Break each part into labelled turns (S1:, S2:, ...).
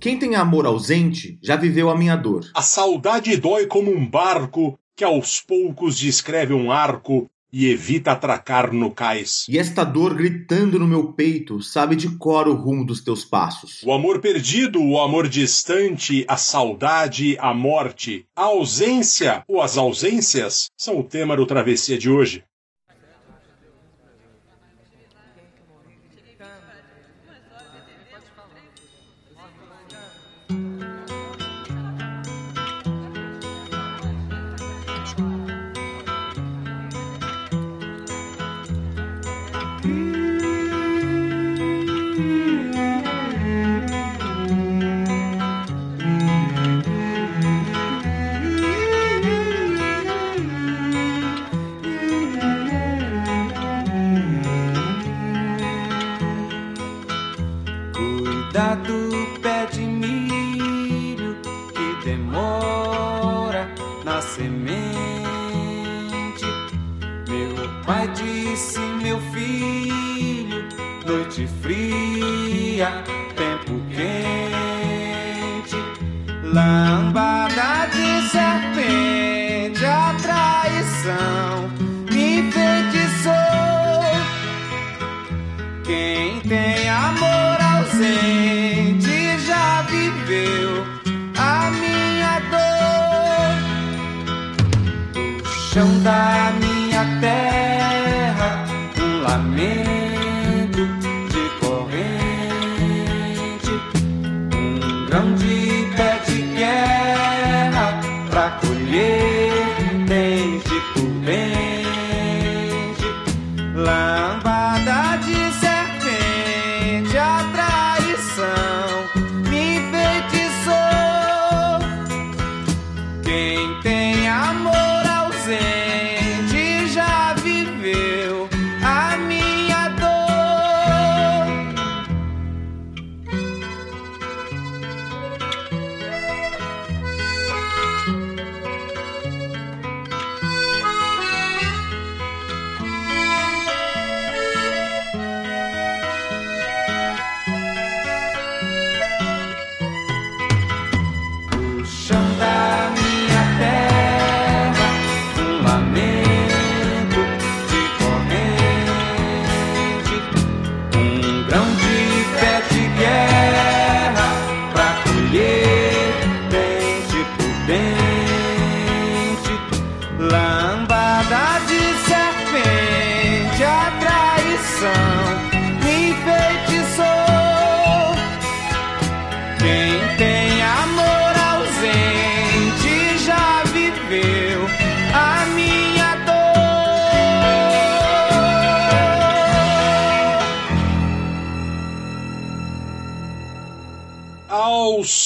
S1: Quem tem amor ausente já viveu a minha dor.
S2: A saudade dói como um barco que aos poucos descreve um arco e evita atracar no cais.
S1: E esta dor gritando no meu peito sabe de cor o rumo dos teus passos.
S2: O amor perdido, o amor distante, a saudade, a morte, a ausência ou as ausências são o tema do Travessia de hoje.
S3: Chão da minha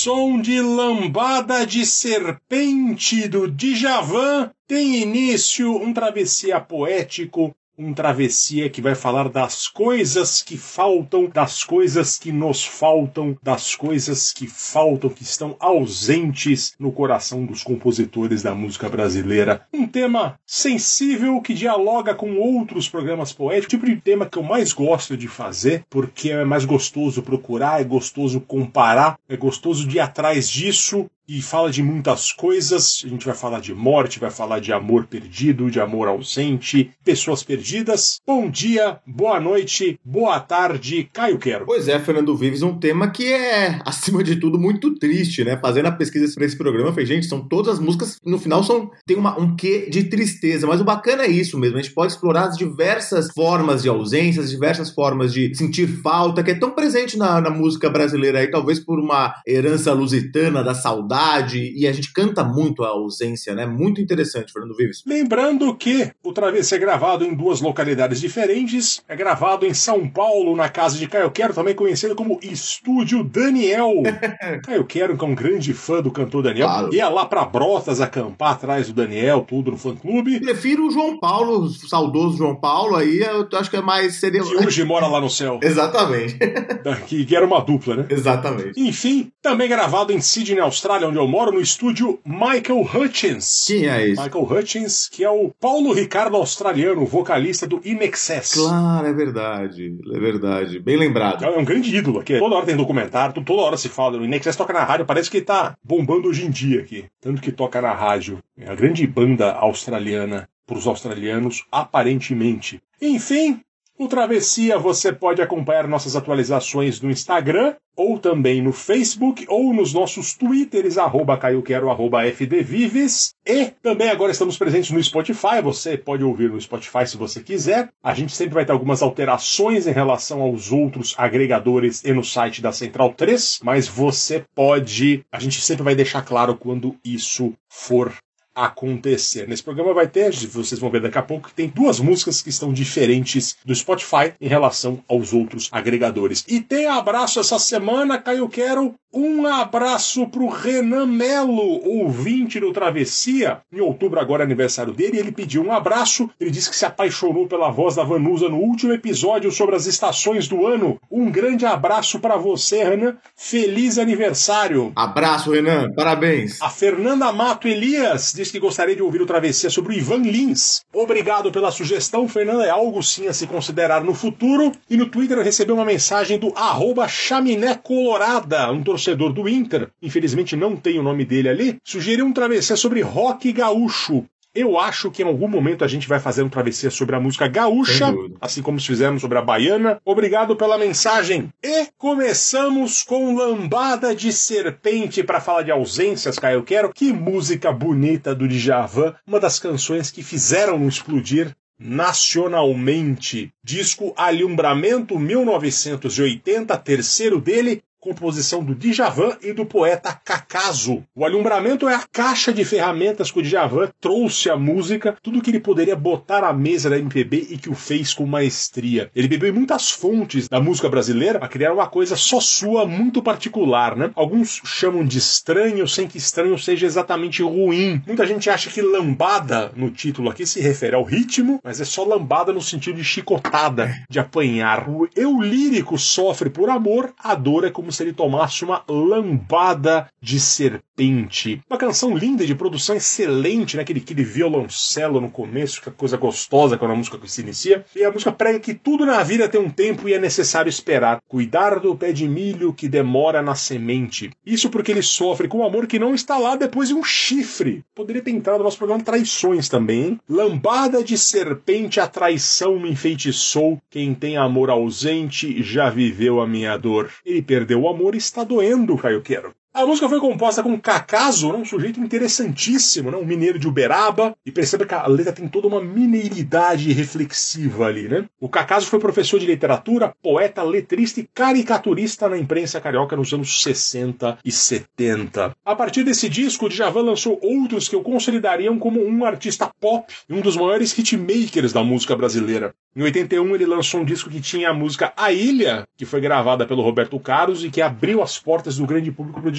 S2: som de Lambada de Serpente do Djavan, tem início um travessia poético, um travessia que vai falar das coisas que faltam, das coisas que nos faltam, das coisas que faltam, que estão ausentes no coração dos compositores da música brasileira. Um tema sensível que dialoga com outros programas poéticos, tipo de tema que eu mais gosto de fazer, porque é mais gostoso procurar, é gostoso comparar, é gostoso de ir atrás disso e fala de muitas coisas. A gente vai falar de morte, vai falar de amor perdido, de amor ausente, pessoas perdidas. Bom dia, boa noite, boa tarde, Caio Quero.
S1: Pois é, Fernando Vives, um tema que é, acima de tudo, muito triste, né? Fazendo a pesquisa para esse programa, eu falei, gente, são todas as músicas, no final são tem uma, um quê de tristeza, mas o bacana é isso mesmo, a gente pode explorar as diversas formas de ausência, as diversas formas de sentir falta, que é tão presente na, na música brasileira aí, talvez por uma herança lusitana da saudade saudade, e a gente canta muito a ausência, né? Muito interessante, Fernando Vives.
S2: Lembrando que o Travessia é gravado em duas localidades diferentes. É gravado em São Paulo, na casa de Caio Quero, também conhecido como Estúdio Daniel. Caio Quero, que é um grande fã do cantor Daniel,
S1: Claro.
S2: ia lá pra Brotas acampar atrás do Daniel, tudo no fã-clube.
S1: Prefiro o João Paulo, o saudoso João Paulo, aí eu acho que é mais. Seria...
S2: Que hoje mora lá no céu.
S1: Exatamente.
S2: Que que era uma dupla, né?
S1: Exatamente.
S2: Enfim, também gravado em Sydney, Austrália, onde eu moro, no estúdio Michael Hutchins.
S1: Quem é esse?
S2: Michael Hutchins, que é o Paulo Ricardo australiano, vocalista do In Excess.
S1: Claro, é verdade. É verdade. Bem lembrado.
S2: É um grande ídolo aqui. Toda hora tem documentário, toda hora se fala. O In Excess toca na rádio, parece que tá bombando hoje em dia aqui. Tanto que toca na rádio. É a grande banda australiana para os australianos, aparentemente. Enfim, o Travessia você pode acompanhar nossas atualizações no Instagram, ou também no Facebook, ou nos nossos twitters, arroba caioquero, arroba fdvives. E também agora estamos presentes no Spotify, você pode ouvir no Spotify se você quiser. A gente sempre vai ter algumas alterações em relação aos outros agregadores e no site da Central 3, mas você pode... A gente sempre vai deixar claro quando isso for acontecer. Nesse programa vai ter, vocês vão ver daqui a pouco, que tem duas músicas que estão diferentes do Spotify em relação aos outros agregadores. E tem abraço essa semana, Caio Quero. Um abraço pro Renan Melo, ouvinte do Travessia. Em outubro, agora é aniversário dele, ele pediu um abraço. Ele disse que se apaixonou pela voz da Vanusa no último episódio sobre as estações do ano. Um grande abraço para você, Renan. Feliz aniversário.
S1: Abraço, Renan. Parabéns.
S2: A Fernanda Mato Elias diz que gostaria de ouvir o Travessia sobre o Ivan Lins. Obrigado pela sugestão, Fernanda. É algo sim a se considerar no futuro. E no Twitter eu recebi uma mensagem do arroba Chaminé Colorada, um torcedor do Inter. Infelizmente não tem o nome dele ali. Sugeriu um Travessia sobre rock gaúcho. Eu acho que em algum momento a gente vai fazer um travessia sobre a música gaúcha, assim como fizemos sobre a baiana. Obrigado pela mensagem. E começamos com Lambada de Serpente para falar de ausências, Caio Quero. Que música bonita do Djavan, uma das canções que fizeram explodir nacionalmente. Disco Alumbramento 1980, terceiro dele, composição do Djavan e do poeta Cacaso. O alumbramento é a caixa de ferramentas que o Djavan trouxe à música, tudo que ele poderia botar à mesa da MPB e que o fez com maestria. Ele bebeu em muitas fontes da música brasileira para criar uma coisa só sua, muito particular, né? Alguns chamam de estranho, sem que estranho seja exatamente ruim. Muita gente acha que lambada no título aqui se refere ao ritmo, mas é só lambada no sentido de chicotada, de apanhar. O eu lírico sofre por amor, a dor é como se ele tomasse uma lambada de serpente. Uma canção linda, de produção excelente, né? Aquele, aquele violoncelo no começo, que é coisa gostosa quando a música se inicia. E a música prega que tudo na vida tem um tempo e é necessário esperar. Cuidar do pé de milho que demora na semente. Isso porque ele sofre com um amor que não está lá depois de um chifre. Poderia ter entrado no nosso programa Traições também, hein? Lambada de serpente, a traição me enfeitiçou. Quem tem amor ausente já viveu a minha dor. Ele perdeu o amor está doendo, Caio Quero. A música foi composta com Cacaso, né, um sujeito interessantíssimo, né, um mineiro de Uberaba, e perceba que a letra tem toda uma mineiridade reflexiva ali, né? O Cacaso foi professor de literatura, poeta, letrista e caricaturista na imprensa carioca nos anos 60 e 70. A partir desse disco, o Djavan lançou outros que o consolidariam como um artista pop e um dos maiores hitmakers da música brasileira. Em 81, ele lançou um disco que tinha a música A Ilha, que foi gravada pelo Roberto Carlos e que abriu as portas do grande público pro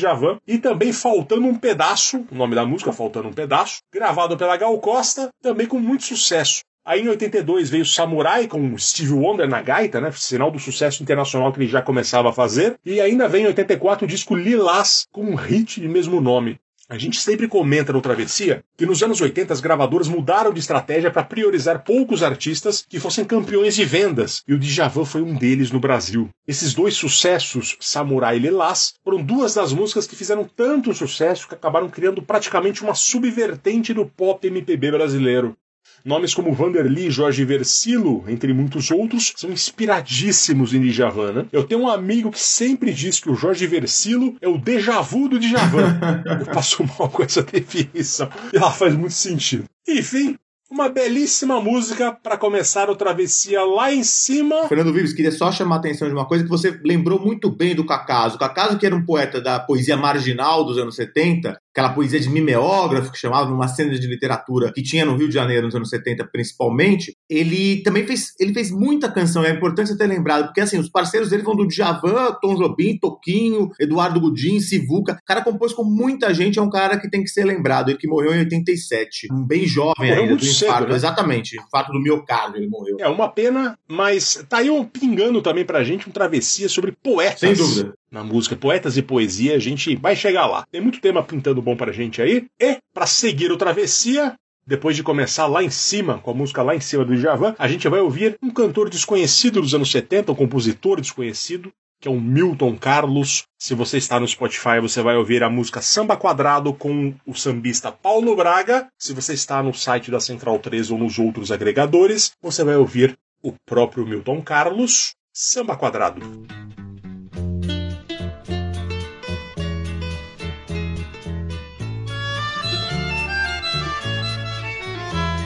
S2: E também Faltando um Pedaço, o nome da música, Faltando um Pedaço, gravado pela Gal Costa, também com muito sucesso. Aí em 82 veio Samurai com Steve Wonder na gaita, né? Sinal do sucesso internacional que ele já começava a fazer. E ainda vem em 84 o disco Lilás com um hit de mesmo nome. A gente sempre comenta no Travessia que nos anos 80 as gravadoras mudaram de estratégia para priorizar poucos artistas que fossem campeões de vendas, e o Djavan foi um deles no Brasil. Esses dois sucessos, Samurai e Lilás, foram duas das músicas que fizeram tanto sucesso que acabaram criando praticamente uma subvertente do pop MPB brasileiro. Nomes como Vanderly e Jorge Versilo, entre muitos outros, são inspiradíssimos em Djavan. Né? Eu tenho um amigo que sempre diz que o Jorge Versilo é o déjà vu do Djavan. Eu passo mal com essa definição. E ela faz muito sentido. Enfim, uma belíssima música para começar o Travessia lá em cima.
S1: Fernando Vives, queria só chamar a atenção de uma coisa que você lembrou muito bem do Cacaso. O Cacaso, que era um poeta da poesia marginal dos anos 70, aquela poesia de mimeógrafo que chamava uma cena de literatura que tinha no Rio de Janeiro nos anos 70 principalmente, ele também fez, ele fez muita canção, é importante você ter lembrado, porque assim, os parceiros dele vão do Djavan, Tom Jobim, Toquinho, Eduardo Gudim, Sivuca, o cara compôs com muita gente, é um cara que tem que ser lembrado, ele que morreu em 87, bem jovem
S2: Morreu
S1: ainda, do
S2: cedo,
S1: infarto,
S2: né?
S1: exatamente, infarto do miocárdio ele morreu.
S2: É uma pena, mas tá aí um pingando também pra gente um travessia sobre poetas.
S1: Sem dúvida.
S2: Na música Poetas e Poesia, a gente vai chegar lá. Tem muito tema pintando bom pra gente aí. E, pra seguir o Travessia, depois de começar lá em cima, com a música lá em cima do Djavan, a gente vai ouvir um cantor desconhecido dos anos 70, um compositor desconhecido, que é o Milton Carlos. Se você está no Spotify, você vai ouvir a música Samba Quadrado com o sambista Paulo Braga. Se você está no site da Central 3 ou nos outros agregadores, você vai ouvir o próprio Milton Carlos, Samba Quadrado.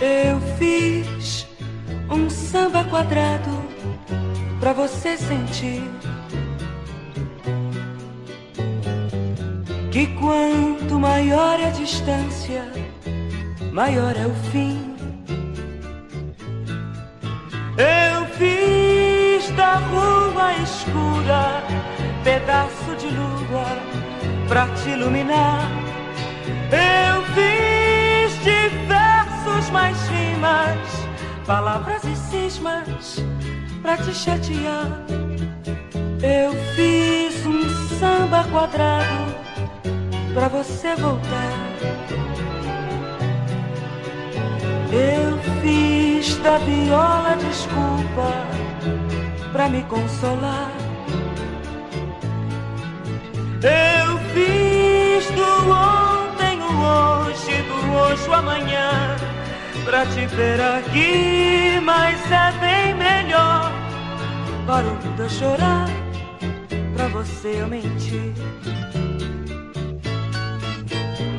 S4: Eu fiz um samba quadrado pra você sentir. Que quanto maior é a distância, maior é o fim. Eu fiz da rua escura pedaço de lua pra te iluminar. Eu fiz versos mais rimas, palavras e cismas pra te chatear. Eu fiz um samba quadrado pra você voltar. Eu fiz da viola desculpa pra me consolar. Eu fiz do ontem o hoje, do hoje o amanhã, pra te ver aqui, mas é bem melhor para o mundo eu chorar, pra você eu mentir.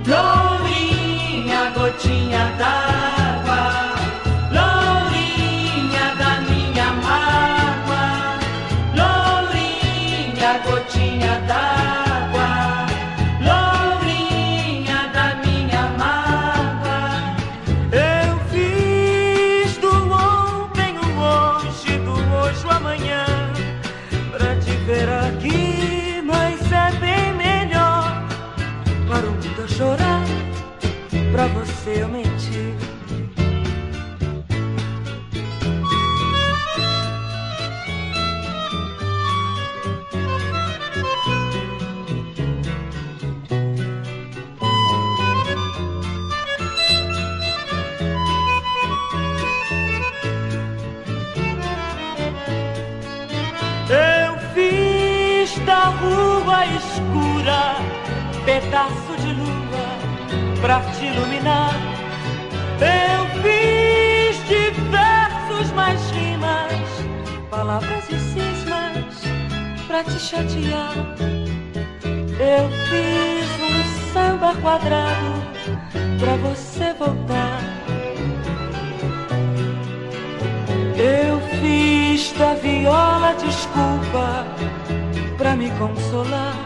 S4: Lourinha, gotinha d'água, Eu fiz de versos mais rimas, palavras e cismas pra te chatear. Eu fiz um samba quadrado pra você voltar. Eu fiz da viola desculpa pra me consolar.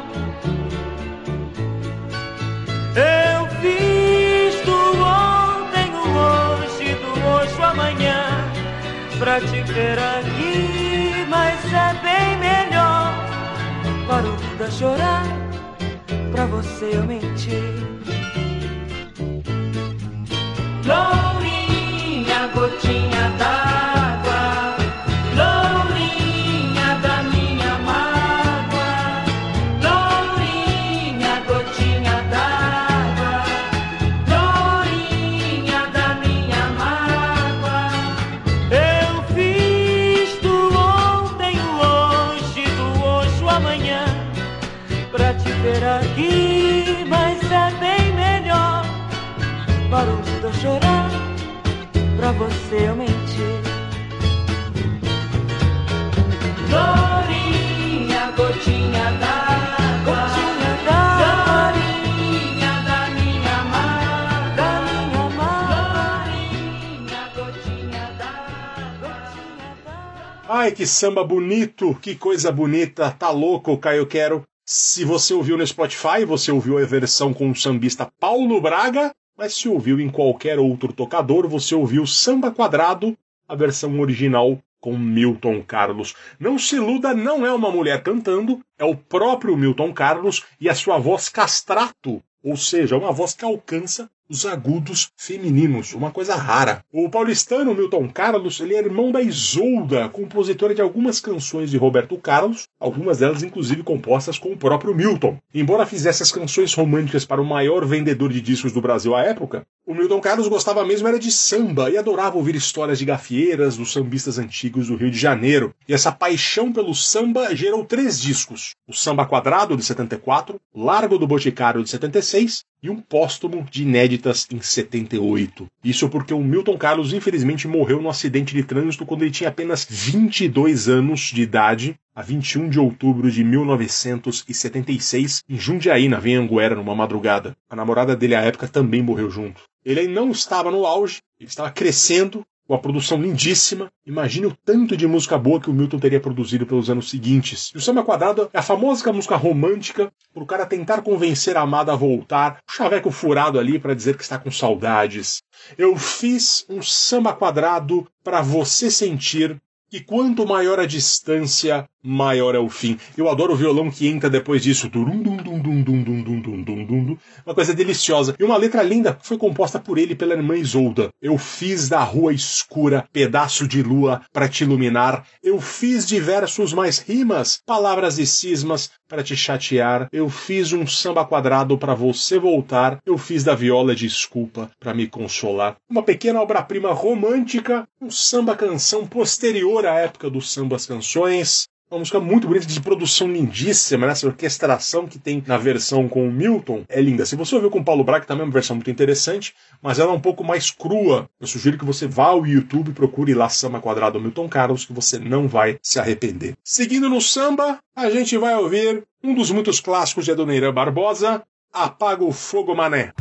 S4: Pra te ver aqui, mas é bem melhor para o mundo chorar, pra você eu mentir.
S2: Ai, que samba bonito, que coisa bonita, tá louco, Caio Quero. Se você ouviu no Spotify, você ouviu a versão com o sambista Paulo Braga, mas se ouviu em qualquer outro tocador, você ouviu Samba Quadrado, a versão original com Milton Carlos. Não se iluda, não é uma mulher cantando, é o próprio Milton Carlos e a sua voz castrato, ou seja, uma voz que alcança os agudos femininos, uma coisa rara. O paulistano Milton Carlos, ele é irmão da Isolda, compositora de algumas canções de Roberto Carlos, algumas delas inclusive compostas com o próprio Milton. Embora fizesse as canções românticas para o maior vendedor de discos do Brasil à época, o Milton Carlos gostava mesmo era de samba e adorava ouvir histórias de gafieiras dos sambistas antigos do Rio de Janeiro. E essa paixão pelo samba gerou três discos: o Samba Quadrado de 74, Largo do Boticário de 76 e um póstumo de inéditas em 78. Isso porque o Milton Carlos infelizmente morreu num acidente de trânsito quando ele tinha apenas 22 anos de idade, a 21 de outubro de 1976, em Jundiaí, na Venhanguera, numa madrugada. A namorada dele à época também morreu junto. Ele não estava no auge, ele estava crescendo, com a produção lindíssima. Imagine o tanto de música boa que o Milton teria produzido pelos anos seguintes. E o Samba Quadrado é a famosa música romântica para o cara tentar convencer a amada a voltar, o chaveco furado ali para dizer que está com saudades. Eu fiz um samba quadrado para você sentir e quanto maior a distância, maior é o fim. Eu adoro o violão que entra depois disso. Uma coisa deliciosa. E uma letra linda que foi composta por ele e pela irmã Isolda. Eu fiz da rua escura pedaço de lua para te iluminar. Eu fiz de versos mais rimas, palavras e cismas para te chatear. Eu fiz um samba quadrado para você voltar. Eu fiz da viola desculpa para me consolar. Uma pequena obra-prima romântica, um samba canção posterior à época dos sambas canções. Uma música muito bonita, de produção lindíssima, né? essa orquestração que tem na versão com o Milton é linda. Se você ouviu com o Paulo Braga, também é uma versão muito interessante, mas ela é um pouco mais crua. Eu sugiro que você vá ao YouTube e procure lá Samba Quadrado Milton Carlos, que você não vai se arrepender. Seguindo no samba, a gente vai ouvir um dos muitos clássicos de Adoneira Barbosa, Apaga o Fogo Mané.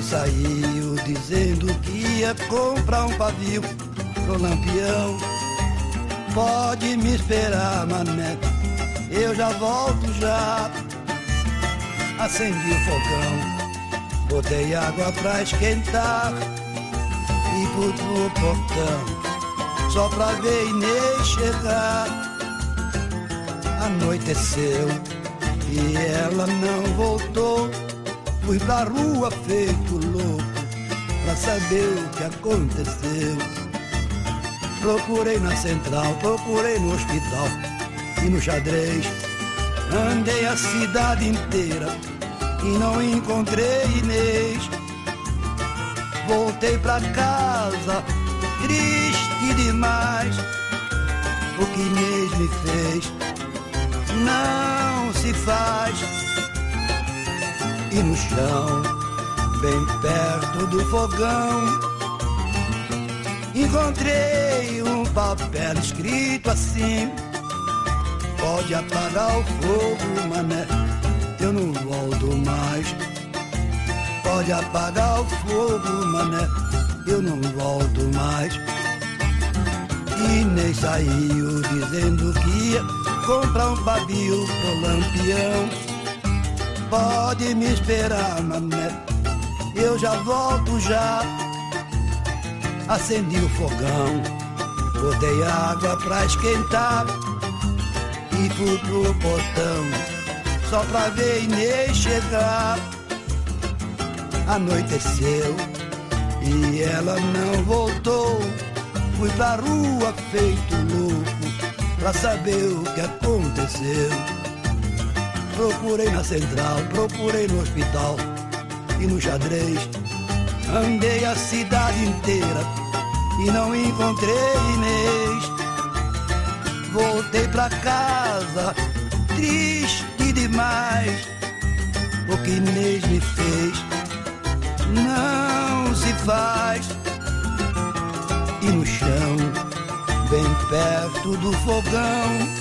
S5: Inês saiu dizendo que ia comprar um pavio pro lampião. Pode me esperar, mané, eu já volto já. Acendi o fogão, botei água pra esquentar e fui pro portão, só pra ver Inês chegar. Anoiteceu e ela não voltou. Fui pra rua feito louco pra saber o que aconteceu. Procurei na central, procurei no hospital e no xadrez. Andei a cidade inteira e não encontrei Inês. Voltei pra casa, triste demais. O que Inês me fez não se faz e no chão, bem perto do fogão, encontrei um papel escrito assim: Pode apagar o fogo, mané, eu não volto mais. Pode apagar o fogo, mané, eu não volto mais. E nem saiu dizendo que ia comprar um pavio pro lampião. Pode me esperar, mané, eu já volto já. Acendi o fogão, botei água pra esquentar e fui pro portão só pra ver Inês chegar. Anoiteceu e ela não voltou. Fui pra rua feito louco pra saber o que aconteceu. Procurei na central, procurei no hospital e no xadrez. Andei a cidade inteira e não encontrei Inês. Voltei pra casa, triste demais. O que Inês me fez não se faz. E no chão, bem perto do fogão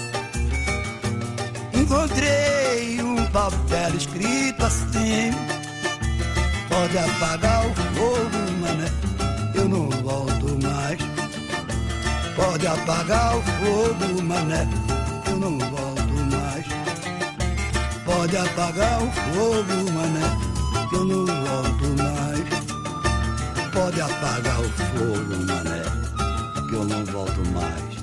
S5: Encontrei um papel escrito assim. Pode apagar o fogo, mané. Eu não volto mais. Pode apagar o fogo, mané. Eu não volto mais. Pode apagar o fogo, mané. Eu não volto mais. Pode apagar o fogo, mané. Que eu não volto mais.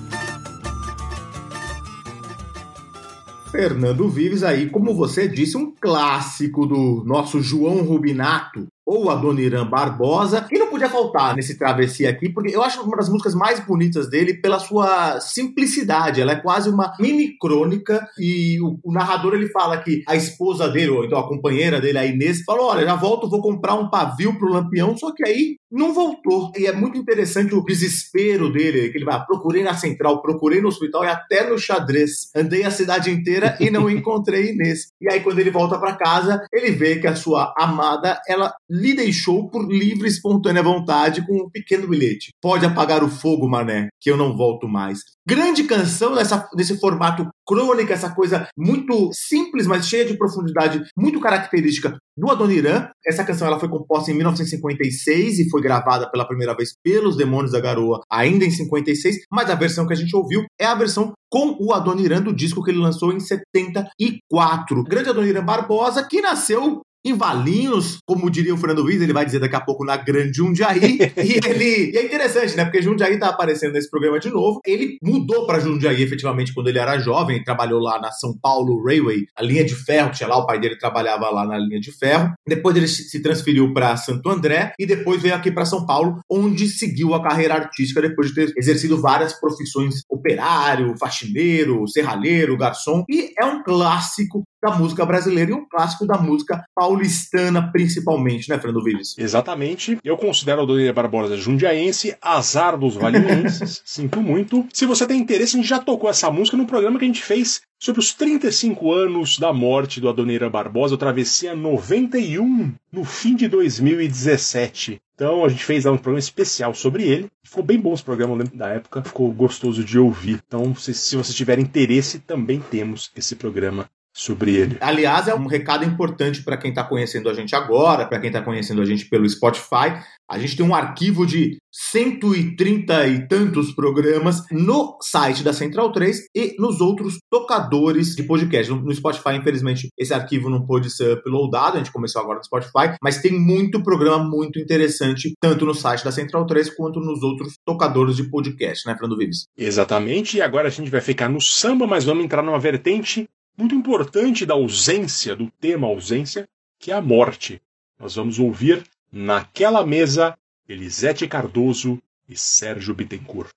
S1: Fernando Vives aí, como você disse, um clássico do nosso João Rubinato, ou Adoniran Barbosa, e não podia faltar nesse travessia aqui, porque eu acho uma das músicas mais bonitas dele pela sua simplicidade. Ela é quase uma mini crônica e o, o narrador ele fala que a esposa dele, ou então a companheira dele, a Inês, falou: Olha, já volto, vou comprar um pavio pro Lampião, só que aí não voltou. E é muito interessante o desespero dele, que ele vai, procurei na central, procurei no hospital e até no xadrez. Andei a cidade inteira e não encontrei Inês. E aí quando ele volta para casa, ele vê que a sua amada, ela lhe deixou por livre e espontânea vontade com um pequeno bilhete. Pode apagar o fogo, mané, que eu não volto mais. Grande canção nessa, nesse formato crônica, essa coisa muito simples, mas cheia de profundidade, muito característica do Adoniran. Essa canção ela foi composta em 1956 e foi gravada pela primeira vez pelos Demônios da Garoa, ainda em 56, mas a versão que a gente ouviu é a versão com o Adoniran do disco que ele lançou em 74. Grande Adoniran Barbosa, que nasceu em Valinhos, como diria o Fernando Viz, ele vai dizer daqui a pouco na Grande Jundiaí. e ele e é interessante, né? Porque Jundiaí tá aparecendo nesse programa de novo. Ele mudou para Jundiaí efetivamente quando ele era jovem, trabalhou lá na São Paulo Railway, a linha de ferro, tinha lá o pai dele trabalhava lá na linha de ferro. Depois ele se transferiu para Santo André e depois veio aqui para São Paulo, onde seguiu a carreira artística depois de ter exercido várias profissões: operário, faxineiro, serralheiro, garçom. E é um clássico da música brasileira e um clássico da música paulistana, principalmente, né, Fernando Vives?
S2: Exatamente. Eu considero a Dona Barbosa jundiaense, azar dos valienses, sinto muito. Se você tem interesse, a gente já tocou essa música no programa que a gente fez sobre os 35 anos da morte do Adoneira Barbosa, o Travessia 91, no fim de 2017. Então a gente fez lá um programa especial sobre ele. Ficou bem bom esse programa, eu lembro da época. Ficou gostoso de ouvir. Então, se, se você tiver interesse, também temos esse programa sobre ele.
S1: Aliás, é um recado importante para quem está conhecendo a gente agora, para quem está conhecendo a gente pelo Spotify. A gente tem um arquivo de 130 e tantos programas no site da Central 3 e nos outros tocadores de podcast. No Spotify, infelizmente, esse arquivo não pôde ser uploadado, a gente começou agora no Spotify, mas tem muito programa muito interessante, tanto no site da Central 3 quanto nos outros tocadores de podcast, né, Fernando Vives?
S2: Exatamente, e agora a gente vai ficar no samba, mas vamos entrar numa vertente muito importante da ausência, do tema ausência, que é a morte. Nós vamos ouvir Naquela Mesa, Elisete Cardoso e Sérgio Bittencourt.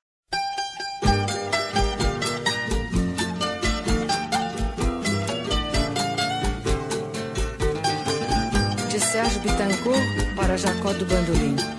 S6: De Sérgio Bittencourt para Jacó do Bandolim.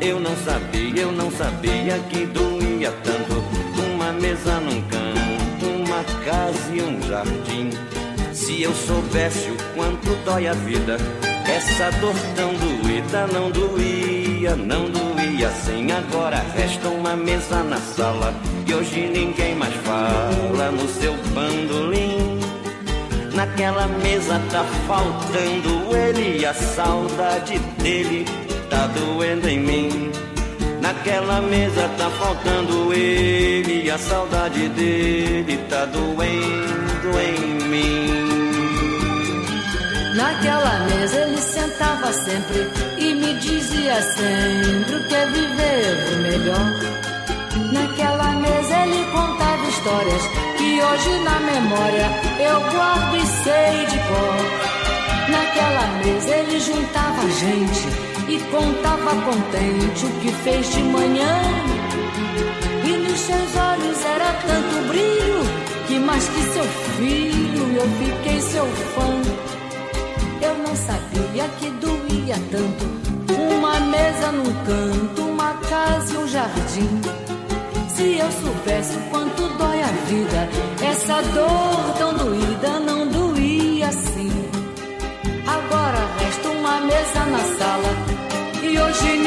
S7: Eu não sabia, eu não sabia que doía tanto uma mesa num canto, uma casa e um jardim. Se eu soubesse o quanto dói a vida, essa dor tão doída não doía, não doía assim. Agora resta uma mesa na sala e hoje ninguém mais fala no seu bandolim. Naquela mesa tá faltando ele e a saudade dele tá doendo em mim. Naquela mesa tá faltando ele a saudade dele tá doendo em mim.
S6: Naquela mesa ele sentava sempre e me dizia sempre o que é viver o melhor. Naquela mesa ele contava histórias que hoje na memória eu guardo e sei de cor. Naquela mesa ele juntava gente e contava contente o que fez de manhã. E nos seus olhos era tanto brilho mais que seu filho, eu fiquei seu fã. Eu não sabia que doía tanto. Uma mesa num canto, uma casa e um jardim. Se eu soubesse o quanto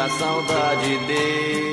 S7: a saudade dele.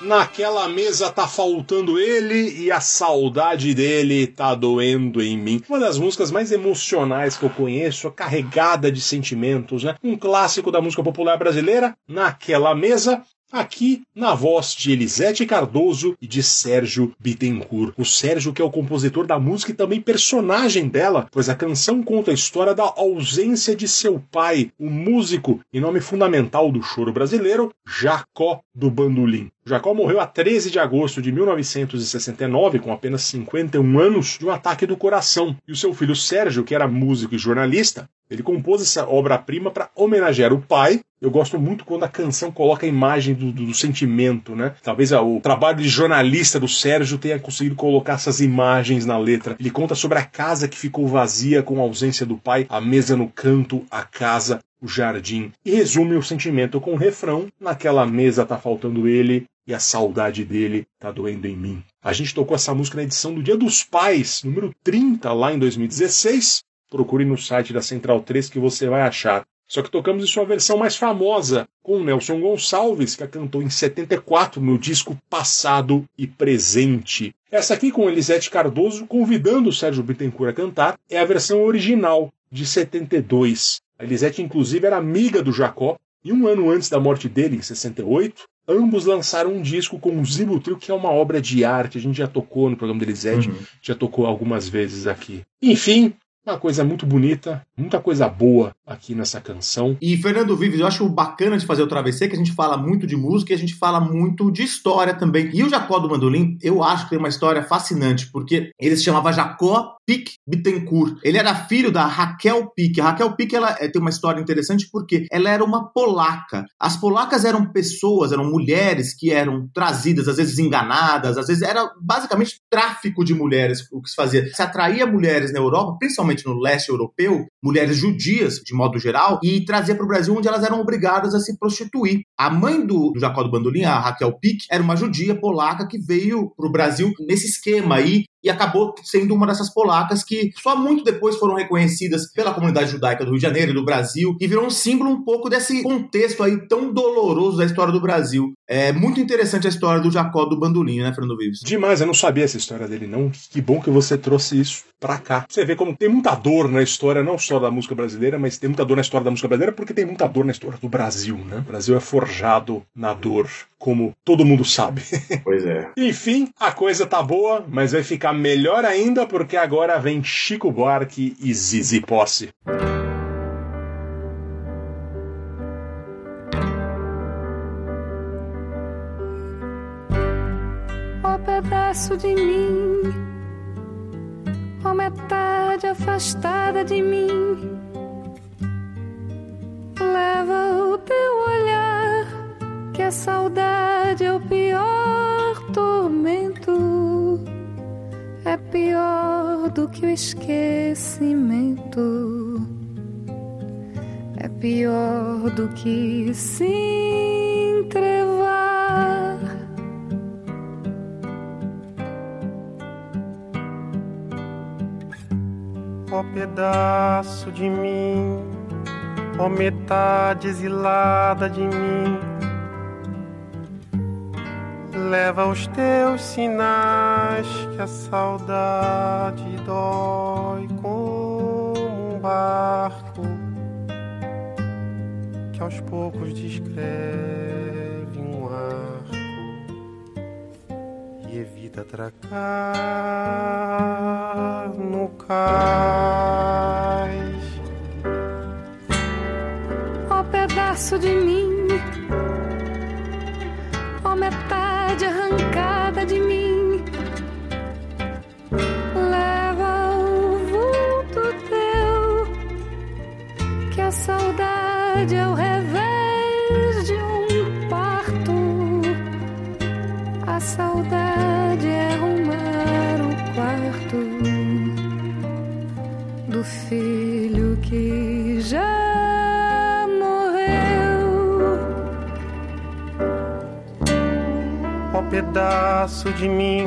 S2: Naquela mesa tá faltando ele e a saudade dele tá doendo em mim. Uma das músicas mais emocionais que eu conheço, carregada de sentimentos, né? Um clássico da música popular brasileira. Naquela mesa Aqui na voz de Elisete Cardoso e de Sérgio Bittencourt. O Sérgio, que é o compositor da música e também personagem dela, pois a canção conta a história da ausência de seu pai, o músico e nome fundamental do choro brasileiro, Jacó do Bandolim. Jacó morreu a 13 de agosto de 1969, com apenas 51 anos, de um ataque do coração. E o seu filho Sérgio, que era músico e jornalista, ele compôs essa obra-prima para homenagear o pai. Eu gosto muito quando a canção coloca a imagem do, do, do sentimento, né? Talvez o trabalho de jornalista do Sérgio tenha conseguido colocar essas imagens na letra. Ele conta sobre a casa que ficou vazia com a ausência do pai, a mesa no canto, a casa, o jardim. E resume o sentimento com o refrão: Naquela mesa tá faltando ele e a saudade dele tá doendo em mim. A gente tocou essa música na edição do Dia dos Pais, número 30, lá em 2016. Procure no site da Central 3 que você vai achar. Só que tocamos em sua versão mais famosa, com o Nelson Gonçalves, que a cantou em 74 no disco Passado e Presente. Essa aqui com Elisete Cardoso convidando o Sérgio Bittencourt a cantar é a versão original, de 72. A Elisete, inclusive, era amiga do Jacó, e um ano antes da morte dele, em 68, ambos lançaram um disco com o Zibo Trio, que é uma obra de arte. A gente já tocou no programa da Elisete,
S1: Uhum.
S2: já tocou algumas vezes aqui. Enfim, uma coisa muito bonita, muita coisa boa aqui nessa canção.
S1: E Fernando Vives, eu acho bacana de fazer o Travessia que a gente fala muito de música e a gente fala muito de história também. E o Jacó do Mandolim, eu acho que tem uma história fascinante, porque ele se chamava Jacó Pic Bittencourt. Ele era filho da Raquel Pic. A Raquel Pic ela eh, tem uma história interessante porque ela era uma polaca. As polacas eram pessoas, eram mulheres que eram trazidas, às vezes enganadas, às vezes era basicamente tráfico de mulheres o que se fazia. Se atraía mulheres na Europa, principalmente no leste europeu, mulheres judias, de modo geral, e trazia para o Brasil onde elas eram obrigadas a se prostituir. A mãe do, do Jacó do Bandolim, a Raquel Pic, era uma judia polaca que veio para o Brasil nesse esquema aí e acabou sendo uma dessas polacas que só muito depois foram reconhecidas pela comunidade judaica do Rio de Janeiro e do Brasil e virou um símbolo um pouco desse contexto aí tão doloroso da história do Brasil. É muito interessante a história do Jacó do Bandolim, né, Fernando Vives?
S2: Demais, eu não sabia essa história dele, não. Que bom que você trouxe isso pra cá. Você vê como tem muita dor na história, não só da música brasileira, mas tem muita dor na história da música brasileira, porque tem muita dor na história do Brasil, né? O Brasil é forjado na dor, como todo mundo sabe.
S1: Pois é.
S2: Enfim, a coisa tá boa, mas vai ficar melhor ainda porque agora vem Chico Buarque e Zizi Posse.
S8: ó pedaço de mim, ó metade afastada de mim. Leva o teu olhar, que a saudade é o pior tormento, é pior do que o esquecimento, é pior do que se entrevar.
S9: ó pedaço de mim, ó metade exilada de mim. Leva os teus sinais que a saudade dói com um barco que aos poucos descreve um arco e evita atracar no cais.
S8: Ó pedaço de mim, metade arrancada de mim. Leva o vulto teu, que a saudade é o revés
S9: pedaço de mim,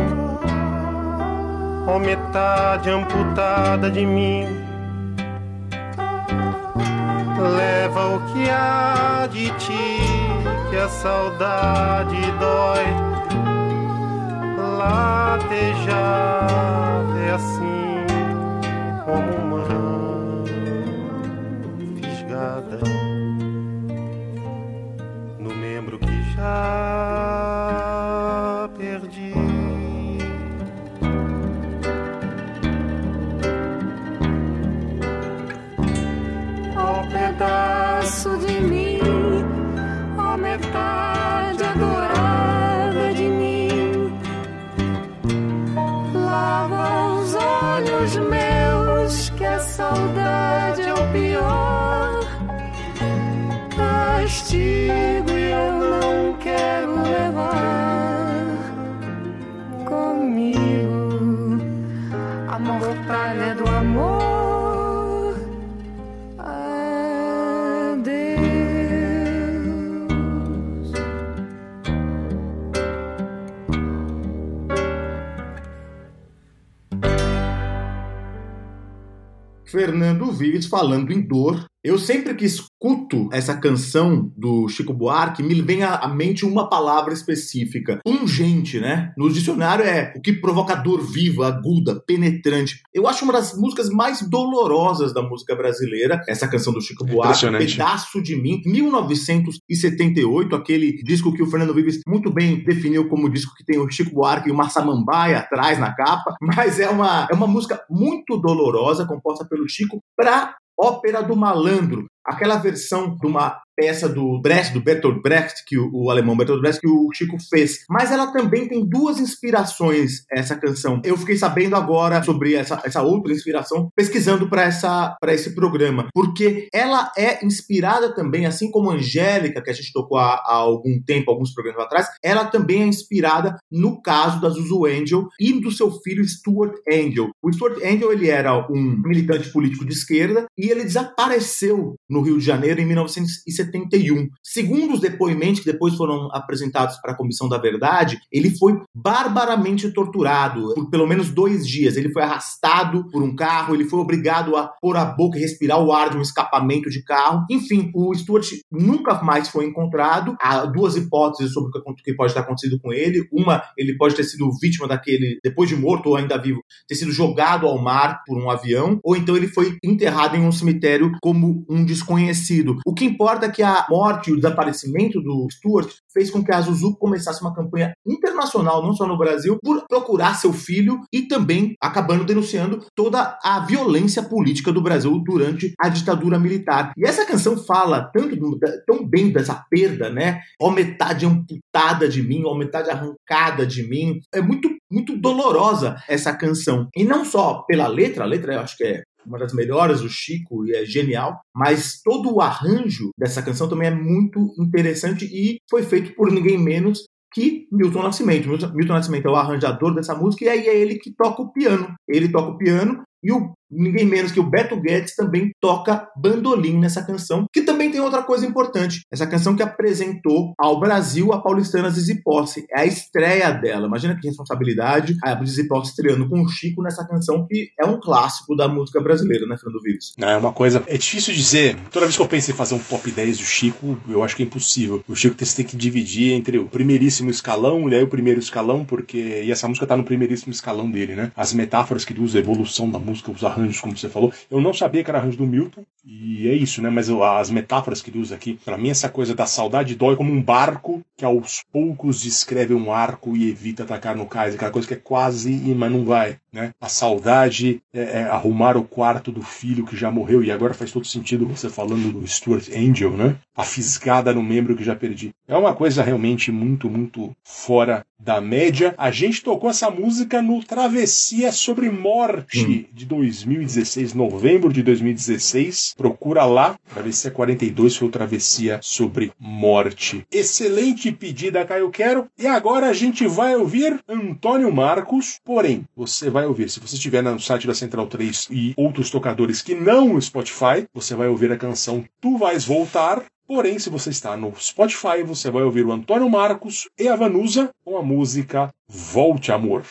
S9: ó metade amputada de mim. Leva o que há de ti, que a saudade dói. Latejar é assim como uma fisgada no membro que já
S1: Fernando Vives falando em dor. Eu sempre que escuto essa canção do Chico Buarque, me vem à mente uma palavra específica. Pungente, né? No dicionário é o que provoca dor viva, aguda, penetrante. Eu acho uma das músicas mais dolorosas da música brasileira, essa canção do Chico Buarque,
S2: impressionante.
S1: Pedaço de Mim, 1978, aquele disco que o Fernando Vives muito bem definiu como disco que tem o Chico Buarque e uma samambaia atrás na capa, mas é uma, é uma música muito dolorosa, composta pelo Chico, para Ópera do Malandro, aquela versão de uma peça do Brecht, do Bertolt Brecht, que o, o alemão Bertolt Brecht, que o Chico fez. Mas ela também tem duas inspirações, essa canção. Eu fiquei sabendo agora sobre essa, essa outra inspiração, pesquisando para esse programa, porque ela é inspirada também, assim como Angélica, que a gente tocou há, há algum tempo, alguns programas atrás, ela também é inspirada no caso da Zuzu Angel e do seu filho Stuart Angel. O Stuart Angel, ele era um militante político de esquerda e ele desapareceu no Rio de Janeiro em 1971. Segundo os depoimentos que depois foram apresentados para a Comissão da Verdade, ele foi barbaramente torturado por pelo menos dois dias. Ele foi arrastado por um carro, ele foi obrigado a pôr a boca e respirar o ar de um escapamento de carro. Enfim, o Stuart nunca mais foi encontrado. Há duas hipóteses sobre o que pode ter acontecido com ele. Uma, ele pode ter sido vítima daquele, depois de morto ou ainda vivo, ter sido jogado ao mar por um avião, ou então ele foi enterrado em um cemitério como um desconhecido. O que importa é que a morte e o desaparecimento do Stuart fez com que a Zuzu começasse uma campanha internacional, não só no Brasil, por procurar seu filho e também acabando denunciando toda a violência política do Brasil durante a ditadura militar. E essa canção fala tanto tão bem dessa perda, né? Ó metade amputada de mim, ó metade arrancada de mim. É muito muito dolorosa essa canção. E não só pela letra, a letra eu acho que é uma das melhores do Chico e é genial, mas todo o arranjo dessa canção também é muito interessante e foi feito por ninguém menos que Milton Nascimento. Milton Nascimento é o arranjador dessa música e aí é ele que toca o piano. Ele toca o piano e o ninguém menos que o Beto Guedes também toca bandolim nessa canção, que também tem outra coisa importante. Essa canção que apresentou ao Brasil a paulistana Zizi Posse. É a estreia dela. Imagina que responsabilidade a Zizi Posse estreando com o Chico nessa canção que é um clássico da música brasileira, né, Fernando Vives?
S2: É uma coisa. É difícil dizer. Toda vez que eu penso em fazer um top 10 do Chico, eu acho que é impossível. O Chico tem- que dividir entre o primeiríssimo escalão e aí o primeiro escalão, porque. E essa música tá no primeiríssimo escalão dele, né? As metáforas que ele usa, a evolução da música,
S10: música, os arranjos, como você falou. Eu não sabia que era arranjo do Milton, e é isso, né? Mas as metáforas que ele usa aqui, para mim, essa coisa da saudade dói como um barco que aos poucos descreve um arco e evita atacar no cais, aquela coisa que é quase mas não vai, né? A saudade é, é arrumar o quarto do filho que já morreu, e agora faz todo sentido você falando do Stuart Angel, né? A fisgada no membro que já perdi. É uma coisa realmente muito, muito fora da média. A gente tocou essa música no Travessia sobre Morte hum. de 2016, novembro de 2016. Procura lá, Travessia 42 foi o Travessia sobre Morte. Excelente pedida, Caio Quero. E agora a gente vai ouvir Antônio Marcos. Porém, você vai ouvir, se você estiver no site da Central 3 e outros tocadores que não no Spotify, você vai ouvir a canção Tu Vais Voltar, Porém, se você está no Spotify, você vai ouvir o Antônio Marcos e a Vanusa com a música Volte Amor.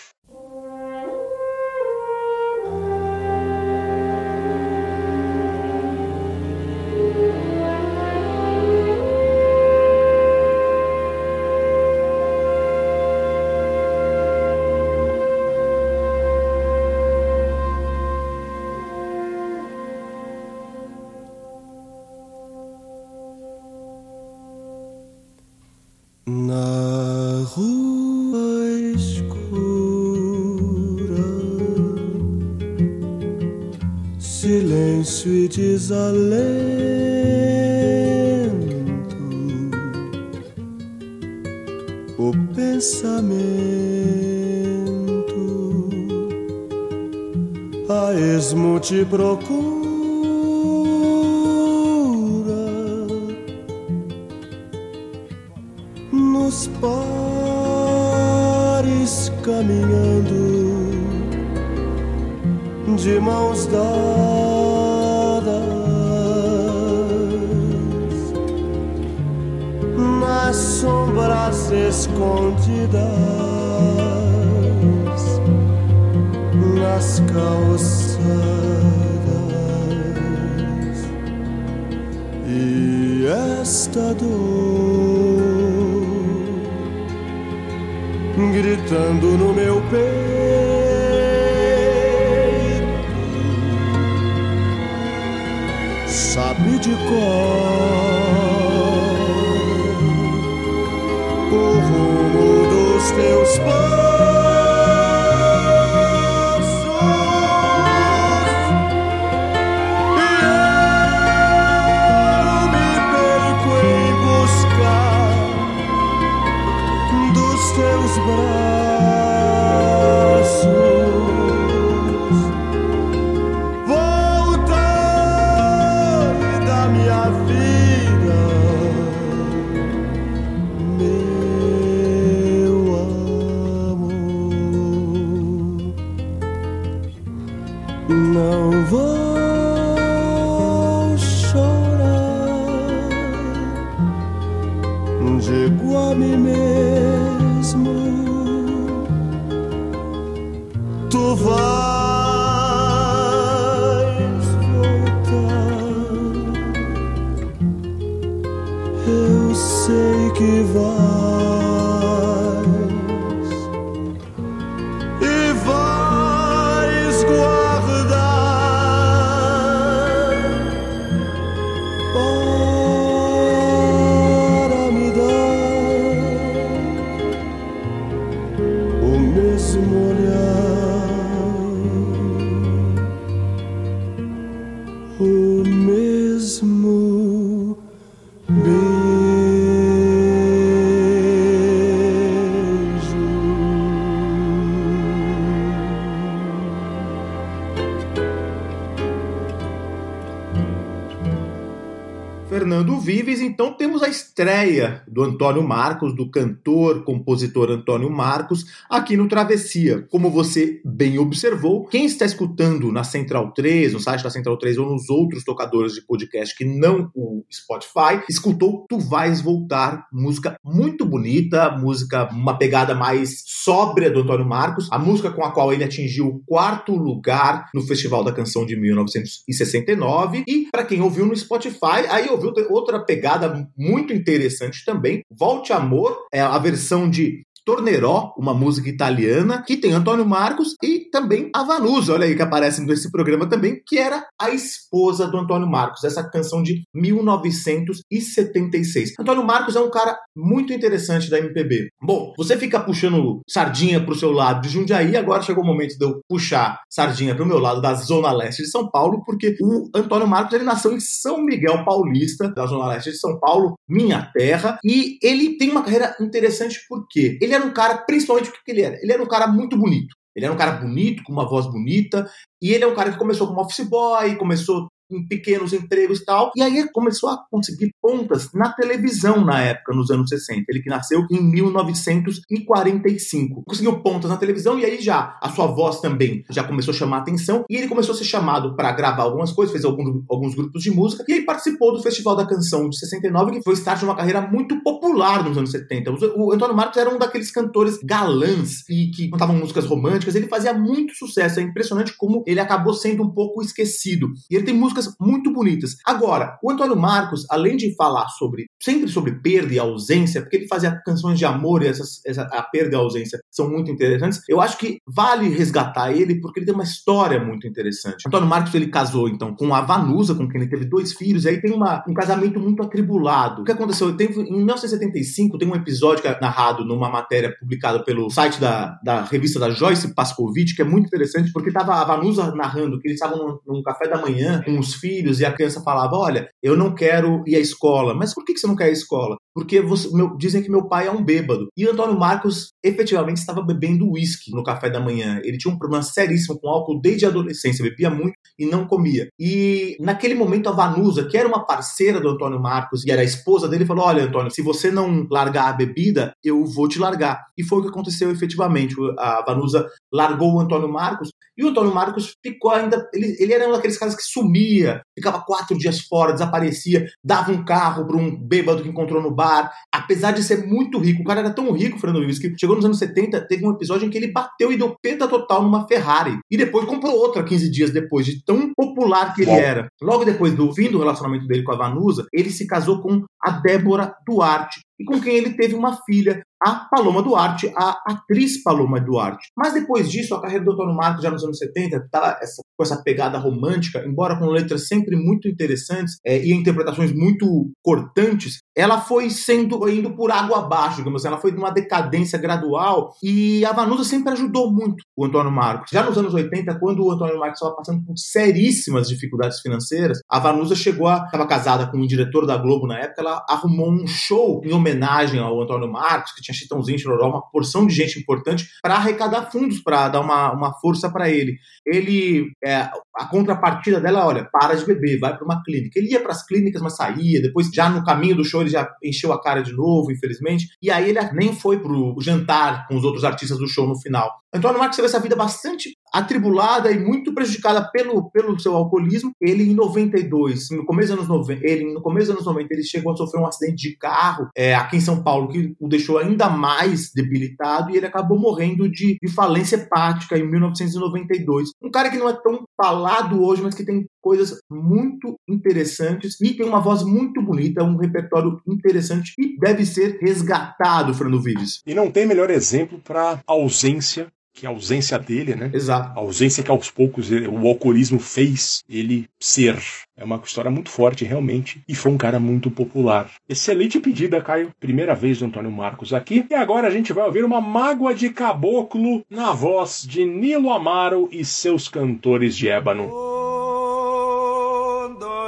S1: Estreia do Antônio Marcos, do cantor, compositor Antônio Marcos, aqui no Travessia. Como você bem observou, quem está escutando na Central 3, no site da Central 3 ou nos outros tocadores de podcast que não o Spotify, escutou Tu Vais Voltar, música muito bonita, música, uma pegada mais sóbria do Antônio Marcos, a música com a qual ele atingiu o quarto lugar no Festival da Canção de 1969. E para quem ouviu no Spotify, aí ouviu outra pegada muito interessante também. Volte Amor é a versão de Tornerò, uma música italiana, que tem Antônio Marcos e também a Vanusa, olha aí que aparece nesse programa também, que era a esposa do Antônio Marcos, essa canção de 1976. Antônio Marcos é um cara muito interessante da MPB. Bom, você fica puxando sardinha pro seu lado de Jundiaí, agora chegou o momento de eu puxar sardinha pro meu lado da Zona Leste de São Paulo, porque o Antônio Marcos ele nasceu em São Miguel Paulista, da Zona Leste de São Paulo, minha terra, e ele tem uma carreira interessante porque ele era um cara, principalmente o que ele era? Ele era um cara muito bonito. Ele era um cara bonito, com uma voz bonita, e ele é um cara que começou como office boy, começou em pequenos empregos e tal. E aí começou a conseguir pontas na televisão na época, nos anos 60. Ele que nasceu em 1945. Conseguiu pontas na televisão e aí já a sua voz também já começou a chamar a atenção. E ele começou a ser chamado para gravar algumas coisas, fez algum, alguns grupos de música. E ele participou do Festival da Canção de 69, que foi o start de uma carreira muito popular nos anos 70. O Antônio Marcos era um daqueles cantores galãs e que cantavam músicas românticas. Ele fazia muito sucesso. É impressionante como ele acabou sendo um pouco esquecido. E ele tem músicas músicas muito bonitas. Agora, o Antônio Marcos, além de falar sobre sempre sobre perda e ausência, porque ele fazia canções de amor e essas, essa, a perda e a ausência são muito interessantes, eu acho que vale resgatar ele porque ele tem uma história muito interessante. Antônio Marcos ele casou então com a Vanusa, com quem ele teve dois filhos, e aí tem uma, um casamento muito atribulado. O que aconteceu? Em 1975 tem um episódio que é narrado numa matéria publicada pelo site da, da revista da Joyce Pascovitch, que é muito interessante porque estava a Vanusa narrando que eles estavam num, num café da manhã com os filhos e a criança falava: Olha, eu não quero ir à escola. Mas por que você não quer à escola? Porque você, meu, dizem que meu pai é um bêbado. E Antônio Marcos efetivamente estava bebendo uísque no café da manhã. Ele tinha um problema seríssimo com álcool desde a adolescência, bebia muito e não comia. E naquele momento a Vanusa, que era uma parceira do Antônio Marcos e era a esposa dele, falou: Olha, Antônio, se você não largar a bebida, eu vou te largar. E foi o que aconteceu efetivamente. A Vanusa largou o Antônio Marcos e o Antônio Marcos ficou ainda. Ele, ele era um daqueles caras que sumia, ficava quatro dias fora, desaparecia, dava um carro para um bêbado que encontrou no bar. Apesar de ser muito rico, o cara era tão rico, Fernando Willis, que chegou nos anos 70, teve um episódio em que ele bateu e deu peta total numa Ferrari. E depois comprou outra 15 dias depois, de tão popular que ele era. Logo depois do fim do relacionamento dele com a Vanusa, ele se casou com a Débora Duarte, e com quem ele teve uma filha, a Paloma Duarte, a atriz Paloma Duarte. Mas depois disso, a carreira do Antônio Marcos, já nos anos 70, tá essa, com essa pegada romântica, embora com letras sempre muito interessantes é, e interpretações muito cortantes, ela foi sendo indo por água abaixo, digamos assim, ela foi de uma decadência gradual e a Vanusa sempre ajudou muito o Antônio Marcos. Já nos anos 80, quando o Antônio Marcos estava passando por seríssimas dificuldades financeiras, a Vanusa chegou a estava casada com um diretor da Globo na época, ela arrumou um show em homenagem ao Antônio Marcos, que tinha Chitãozinho, Chororó, uma porção de gente importante para arrecadar fundos, para dar uma, uma força para ele. Ele, é, a contrapartida dela, olha, para de beber, vai para uma clínica. Ele ia para as clínicas, mas saía. Depois, já no caminho do show, ele já encheu a cara de novo, infelizmente. E aí ele nem foi pro jantar com os outros artistas do show no final. Antônio Marcos teve essa vida bastante atribulada e muito prejudicada pelo, pelo seu alcoolismo. Ele, em 92, no começo dos anos 90, ele, no começo dos anos 90, ele chegou a sofrer um acidente de carro é, aqui em São Paulo, que o deixou ainda mais debilitado e ele acabou morrendo de, de falência hepática em 1992. Um cara que não é tão falado hoje, mas que tem coisas muito interessantes e tem uma voz muito bonita, um repertório interessante e deve ser resgatado, Fernando Vives.
S2: E não tem melhor exemplo para ausência que a ausência dele, né?
S1: Exato.
S2: A ausência que aos poucos o alcoolismo fez ele ser. É uma história muito forte, realmente. E foi um cara muito popular. Excelente pedida, Caio. Primeira vez do Antônio Marcos aqui. E agora a gente vai ouvir uma mágoa de caboclo na voz de Nilo Amaro e seus cantores de ébano.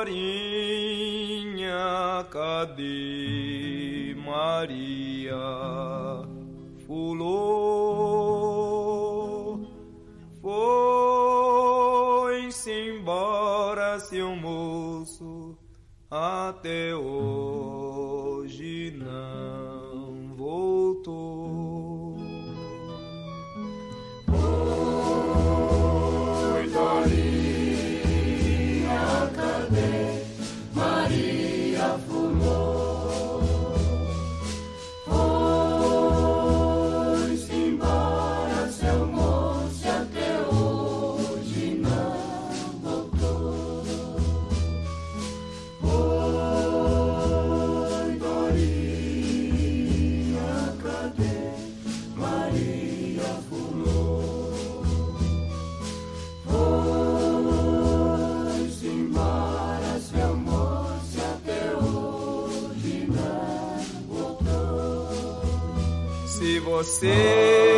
S11: Dorinha, cadê Maria? Fulô, seu moço, até hoje não voltou.
S12: Você,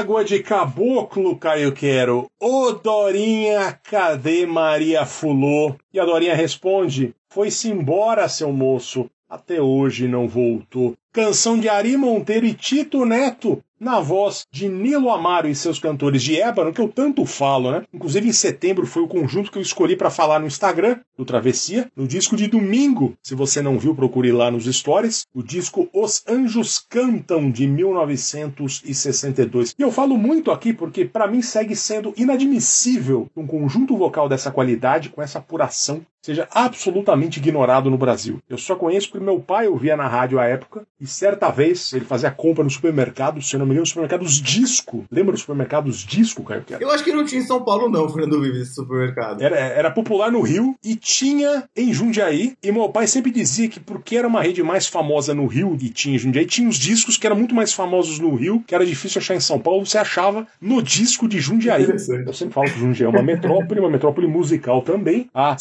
S12: A
S2: mágoa de caboclo, Caio Quero. Ô Dorinha, cadê Maria Fulô? E a Dorinha responde: Foi-se embora, seu moço. Até hoje não voltou. Canção de Ari Monteiro e Tito Neto, na voz de Nilo Amaro e seus cantores de ébano, que eu tanto falo, né? Inclusive em setembro foi o conjunto que eu escolhi para falar no Instagram, do Travessia, no disco de domingo. Se você não viu, procure lá nos stories. O disco Os Anjos Cantam, de 1962. E eu falo muito aqui porque, para mim, segue sendo inadmissível um conjunto vocal dessa qualidade, com essa apuração, seja absolutamente ignorado no Brasil. Eu só conheço porque meu pai ouvia na rádio à época e certa vez ele fazia compra no supermercado, se eu não me engano, supermercados disco. Lembra dos supermercados disco, Caio Quero?
S1: Eu acho que não tinha em São Paulo, não, Fernando Vives, esse supermercado.
S2: Era, era popular no Rio e tinha em Jundiaí. E meu pai sempre dizia que porque era uma rede mais famosa no Rio e tinha em Jundiaí, tinha uns discos que eram muito mais famosos no Rio, que era difícil achar em São Paulo, você achava no disco de Jundiaí. Eu sempre falo que Jundiaí é uma metrópole, uma metrópole musical também, a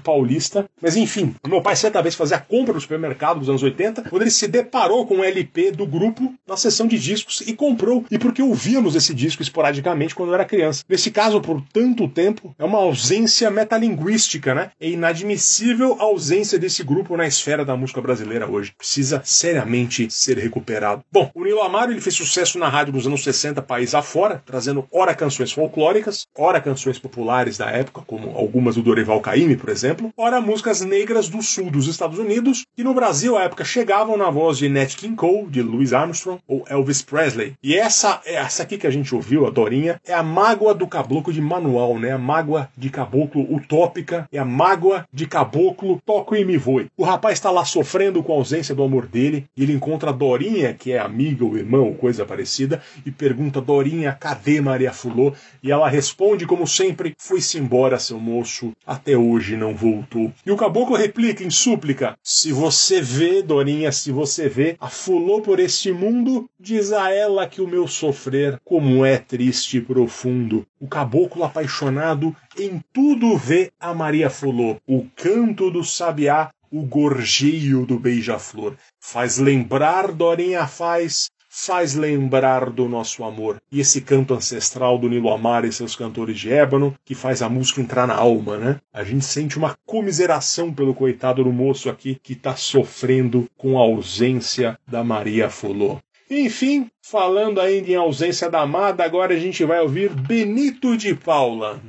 S2: Paulista. Mas enfim, meu pai certa vez fazia a compra no supermercado dos anos 80, quando ele se deparou com um LP do grupo na seção de discos e comprou. E porque ouvíamos esse disco esporadicamente quando eu era criança. Nesse caso, por tanto tempo, é uma ausência metalinguística, né? É inadmissível a ausência desse grupo na esfera da música brasileira hoje. Precisa seriamente ser recuperado. Bom, o Nilo Amaro ele fez sucesso na rádio nos anos 60, país afora, trazendo ora canções folclóricas, ora canções populares da época, como algumas do Dorival Caymmi, por exemplo, ora músicas negras do sul dos Estados Unidos, que no Brasil à época chegavam na voz de Nat King Cole, de Louis Armstrong ou Elvis Presley. E essa, essa aqui que a gente ouviu, a Dorinha, é a mágoa do caboclo de manual, né? A mágoa de caboclo utópica, é a mágoa de caboclo toco e me voe. O rapaz está lá sofrendo com a ausência do amor dele, e ele encontra a Dorinha, que é amiga ou irmão, coisa parecida, e pergunta: Dorinha, cadê Maria Fulô? E ela responde, como sempre: Foi-se embora, seu moço, até hoje não voltou. E o caboclo replica em súplica: Se você vê, Dorinha, se você vê, a Fulô por este mundo, diz a ela que o meu sofrer, como é triste e profundo. O caboclo apaixonado em tudo vê a Maria Fulô, o canto do sabiá, o gorjeio do beija-flor. Faz lembrar, Dorinha faz, faz lembrar do nosso amor. E esse canto ancestral do Nilo Amar e seus cantores de ébano, que faz a música entrar na alma, né? A gente sente uma comiseração pelo coitado do moço aqui que está sofrendo com a ausência da Maria Fulô. Enfim, falando ainda em ausência da amada, agora a gente vai ouvir Benito de Paula.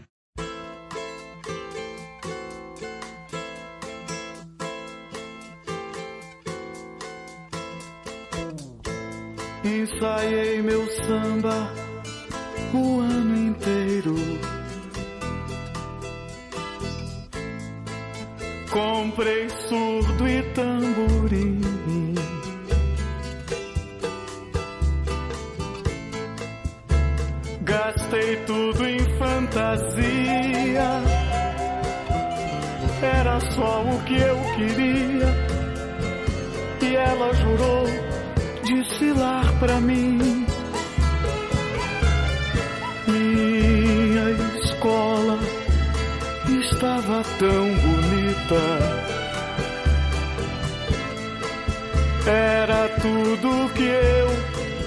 S11: Ensaiei meu samba o ano inteiro. Comprei surdo e tamborim. Gastei tudo em fantasia. Era só o que eu queria. E ela jurou desfilar pra mim. Minha escola estava tão bonita. Era tudo que eu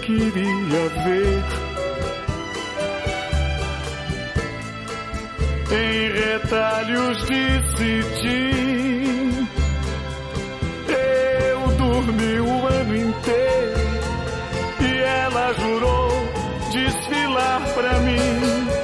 S11: queria ver. Em retalhos de cetim, dormi o ano inteiro e ela jurou desfilar pra mim.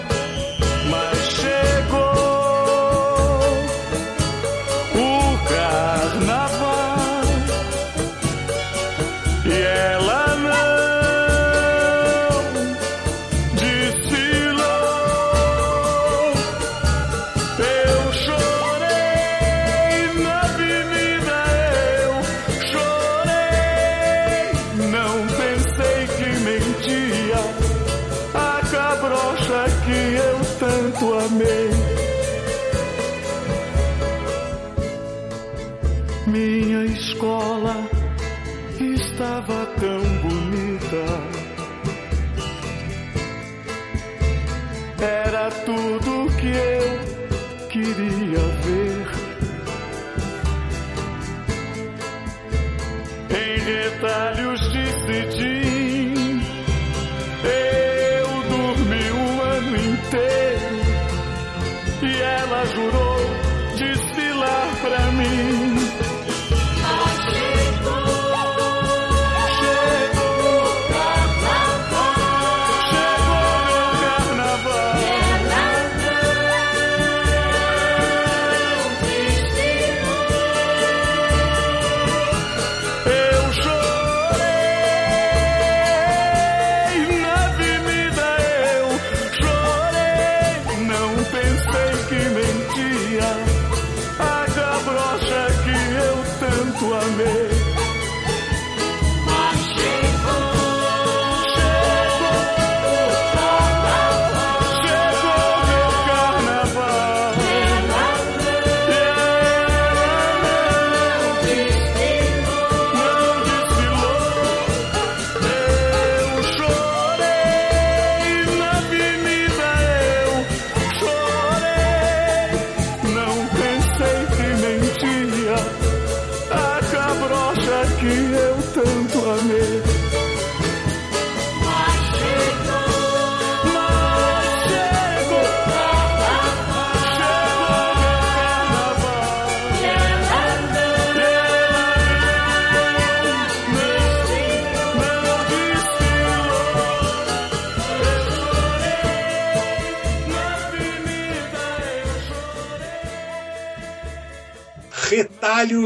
S11: Ver. Em retalhos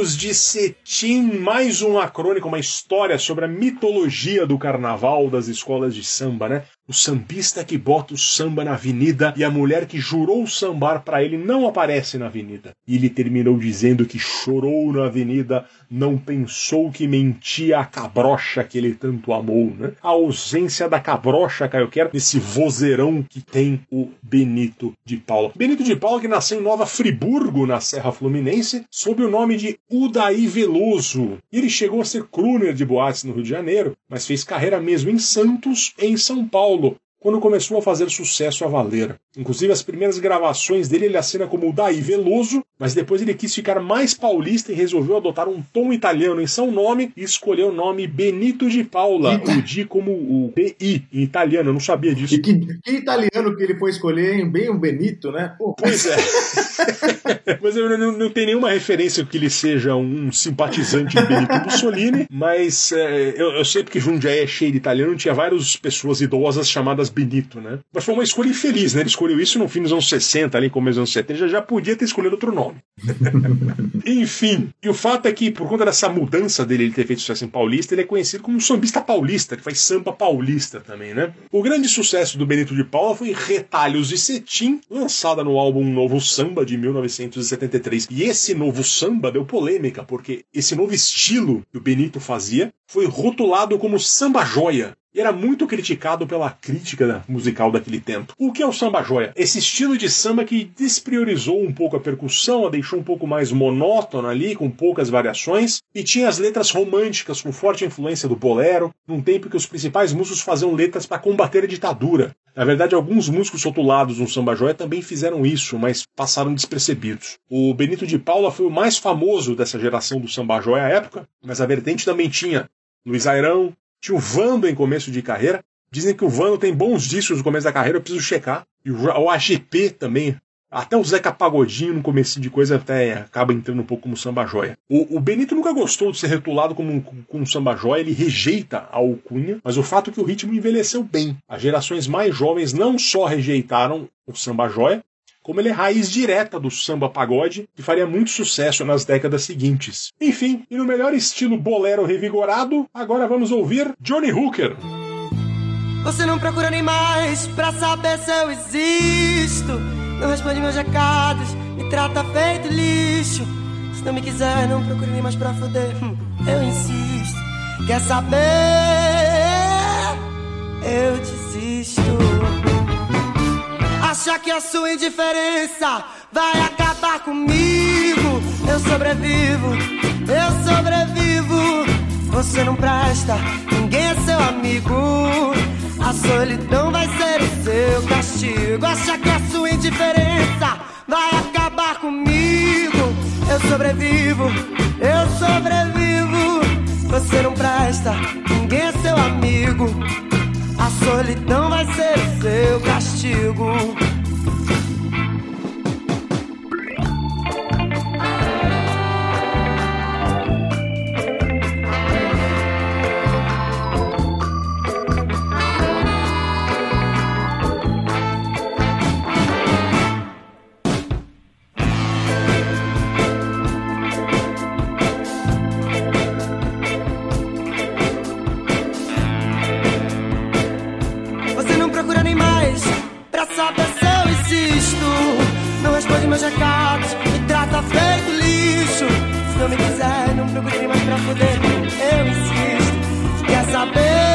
S11: De Cetim,
S2: mais uma crônica, uma história sobre a mitologia do carnaval das escolas de samba, né? O sambista que bota o samba na avenida e a mulher que jurou sambar para ele não aparece na avenida. E ele terminou dizendo que chorou na avenida, não pensou que mentia a cabrocha que ele tanto amou, né? A ausência da cabrocha, Caio Quero, nesse vozeirão que tem o Benito de Paula. Benito de Paula que nasceu em Nova Friburgo, na Serra Fluminense, sob o nome de Udaí Veloso. E ele chegou a ser crooner de boates no Rio de Janeiro, mas fez carreira mesmo em Santos em São Paulo, Paulo quando começou a fazer sucesso a valer. Inclusive, as primeiras gravações dele ele assina como Daí Veloso, mas depois ele quis ficar mais paulista e resolveu adotar um tom italiano em seu nome e escolheu o nome Benito de Paula, o D como o BI em italiano, eu não sabia disso.
S1: E que, que italiano que ele foi escolher, hein? Bem o Benito, né? Pô.
S2: Pois é. mas eu não, não tenho nenhuma referência que ele seja um simpatizante de Benito Mussolini, mas é, eu, eu sei porque Jundiaí é cheio de italiano, tinha várias pessoas idosas chamadas Benito, né? Mas foi uma escolha infeliz, né? Ele escolheu isso no fim dos anos 60, ali, começo dos anos 70, já, já podia ter escolhido outro nome. Enfim, e o fato é que, por conta dessa mudança dele, ele ter feito sucesso em Paulista, ele é conhecido como um sambista paulista, que faz samba paulista também, né? O grande sucesso do Benito de Paula foi Retalhos de Cetim, lançada no álbum Novo Samba de 1973. E esse novo samba deu polêmica, porque esse novo estilo que o Benito fazia foi rotulado como samba joia era muito criticado pela crítica musical daquele tempo. O que é o samba joia? Esse estilo de samba que despriorizou um pouco a percussão, a deixou um pouco mais monótona ali, com poucas variações, e tinha as letras românticas com forte influência do bolero, num tempo que os principais músicos faziam letras para combater a ditadura. Na verdade, alguns músicos rotulados no samba joia também fizeram isso, mas passaram despercebidos. O Benito de Paula foi o mais famoso dessa geração do samba joia à época, mas a vertente também tinha Luiz Airão, tinha o Vando em começo de carreira. Dizem que o Vando tem bons discos no começo da carreira, eu preciso checar. E o AGP também. Até o Zeca Pagodinho no começo de coisa até acaba entrando um pouco como samba joia. O, o Benito nunca gostou de ser rotulado como um, como samba joia, ele rejeita a alcunha, mas o fato é que o ritmo envelheceu bem. As gerações mais jovens não só rejeitaram o samba joia, como ele é raiz direta do samba pagode, que faria muito sucesso nas décadas seguintes. Enfim, e no melhor estilo bolero revigorado, agora vamos ouvir Johnny Hooker.
S13: Você não procura nem mais pra saber se eu existo. Não responde meus recados, me trata feito lixo. Se não me quiser, não procure nem mais pra foder. Hum, eu insisto. Quer saber? Eu desisto. Acha que a sua indiferença vai acabar comigo? Eu sobrevivo, eu sobrevivo. Você não presta, ninguém é seu amigo. A solidão vai ser o seu castigo. Acha que a sua indiferença vai acabar comigo? Eu sobrevivo, eu sobrevivo. Você não presta, ninguém é seu amigo. Solidão vai ser o seu castigo. Pra saber se eu existo. Não responde meus recados, me trata feito lixo. Se não me quiser, não procure mais pra foder. Eu insisto, quer saber?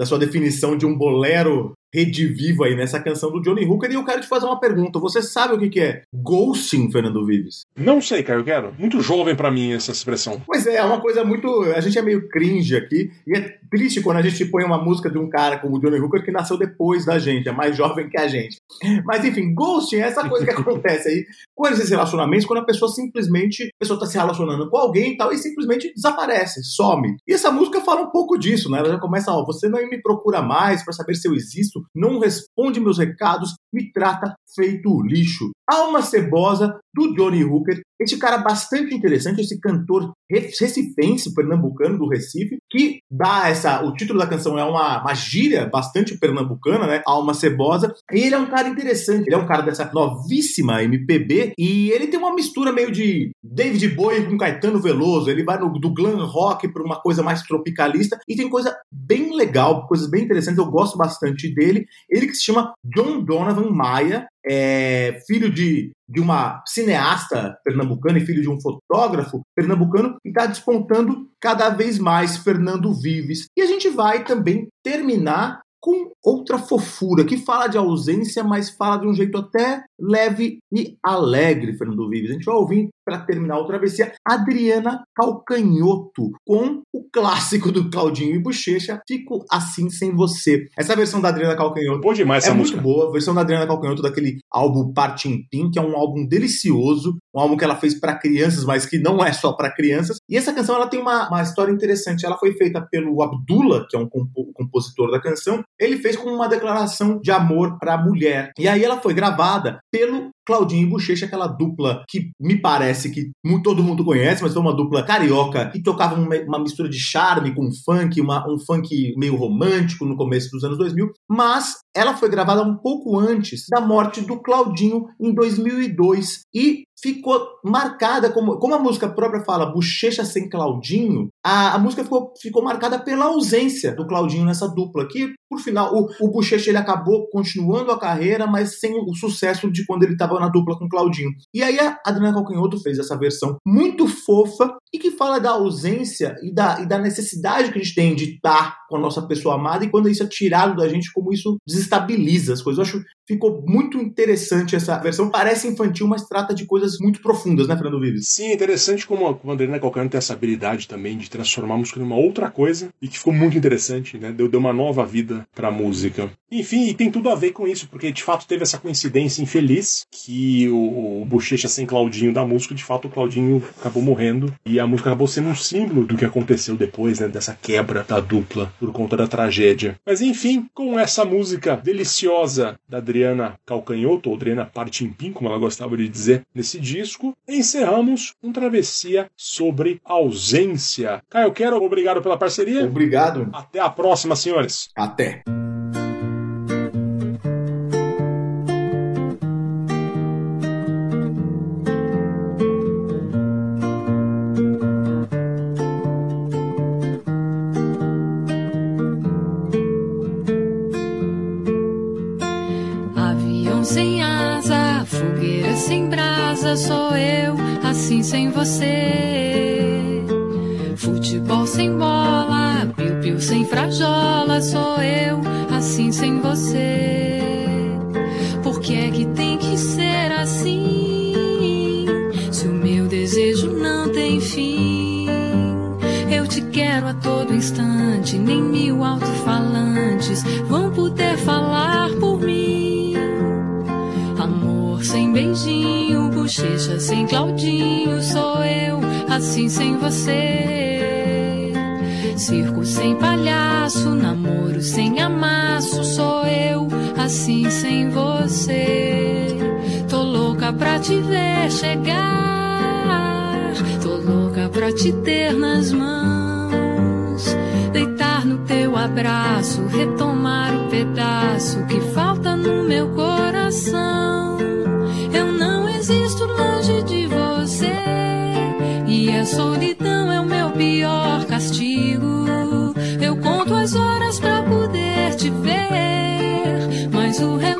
S1: Da sua definição de um bolero redivivo aí nessa canção do Johnny Hooker e eu quero te fazer uma pergunta. Você sabe o que que é ghosting, Fernando Vives?
S2: Não sei, Caio Quero. Muito jovem pra mim essa expressão.
S1: Pois é, é uma coisa muito. A gente é meio cringe aqui. E é triste quando a gente põe uma música de um cara como o Johnny Hooker que nasceu depois da gente, é mais jovem que a gente. Mas enfim, ghosting é essa coisa que acontece aí com esses relacionamentos, quando a pessoa simplesmente. A pessoa tá se relacionando com alguém e tal, e simplesmente desaparece, some. E essa música fala um pouco disso, né? Ela já começa, ó, você não me procura mais para saber se eu existo, não responde meus recados, me trata feito lixo. Alma Cebosa, do Johnny Hooker. Esse cara bastante interessante, esse cantor recifense, pernambucano do Recife, que dá essa. O título da canção é uma, uma gíria bastante pernambucana, né? Alma Cebosa. E ele é um cara interessante, ele é um cara dessa novíssima MPB e ele tem uma mistura meio de David Bowie com Caetano Veloso. Ele vai no, do glam rock para uma coisa mais tropicalista e tem coisa bem legal, coisas bem interessantes. Eu gosto bastante dele. Ele que se chama John Donovan Maia, é filho de, de uma cineasta pernambucana e filho de um fotógrafo pernambucano e está despontando cada vez mais Fernando Vives. E a gente vai também terminar com outra fofura, que fala de ausência, mas fala de um jeito até leve e alegre, Fernando Vives. A gente vai ouvir, para terminar a travessia, Adriana Calcanhoto, com o clássico do Claudinho e Bochecha, Fico Assim Sem Você. Essa versão da Adriana Calcanhoto
S2: Boa demais
S1: é
S2: essa
S1: muito
S2: música.
S1: boa. A versão da Adriana Calcanhoto daquele álbum Partim Pim, que é um álbum delicioso, um álbum que ela fez para crianças, mas que não é só para crianças. E essa canção ela tem uma, uma história interessante. Ela foi feita pelo Abdullah, que é um compo- compositor da canção. Ele fez como uma declaração de amor para a mulher. E aí ela foi gravada pelo Claudinho e Bochecha, aquela dupla que me parece que mu- todo mundo conhece, mas foi uma dupla carioca que tocava uma, uma mistura de charme com funk, uma- um funk meio romântico no começo dos anos 2000. Mas ela foi gravada um pouco antes da morte do Claudinho em 2002 e ficou marcada como, como a música própria fala, Bochecha sem Claudinho, a, a música ficou, ficou marcada pela ausência do Claudinho nessa dupla, que por final o, o Bochecha ele acabou continuando a carreira, mas sem o sucesso de quando ele estava na dupla com o Claudinho. E aí a Adriana Calcanhoto fez essa versão muito fofa e que fala da ausência e da, e da necessidade que a gente tem de estar com a nossa pessoa amada e quando isso é tirado da gente, como isso desestabiliza as coisas. Eu acho ficou muito interessante essa versão. Parece infantil, mas trata de coisas muito profundas, né, Fernando Vives?
S2: Sim, interessante como a como a Adriana Calcanhoto tem essa habilidade também de transformar a música numa outra coisa e que ficou muito interessante, né? Deu, deu uma nova vida pra música. Enfim, e tem tudo a ver com isso, porque de fato teve essa coincidência infeliz que o, o Bochecha sem Claudinho da música, de fato o Claudinho acabou morrendo e a música acabou sendo um símbolo do que aconteceu depois, né? Dessa quebra da dupla por conta da tragédia. Mas enfim, com essa música deliciosa da Adriana Calcanhoto, ou Adriana Partimpim, como ela gostava de dizer nesse disco, encerramos um travessia sobre ausência. Caio Quero, obrigado pela parceria.
S1: Obrigado.
S2: Até a próxima, senhores.
S1: Até.
S8: Louca pra te ver chegar, tô louca pra te ter nas mãos, deitar no teu abraço, retomar o pedaço que falta no meu coração. Eu não existo longe de você e a solidão é o meu pior castigo. Eu conto as horas pra poder te ver, mas o relógio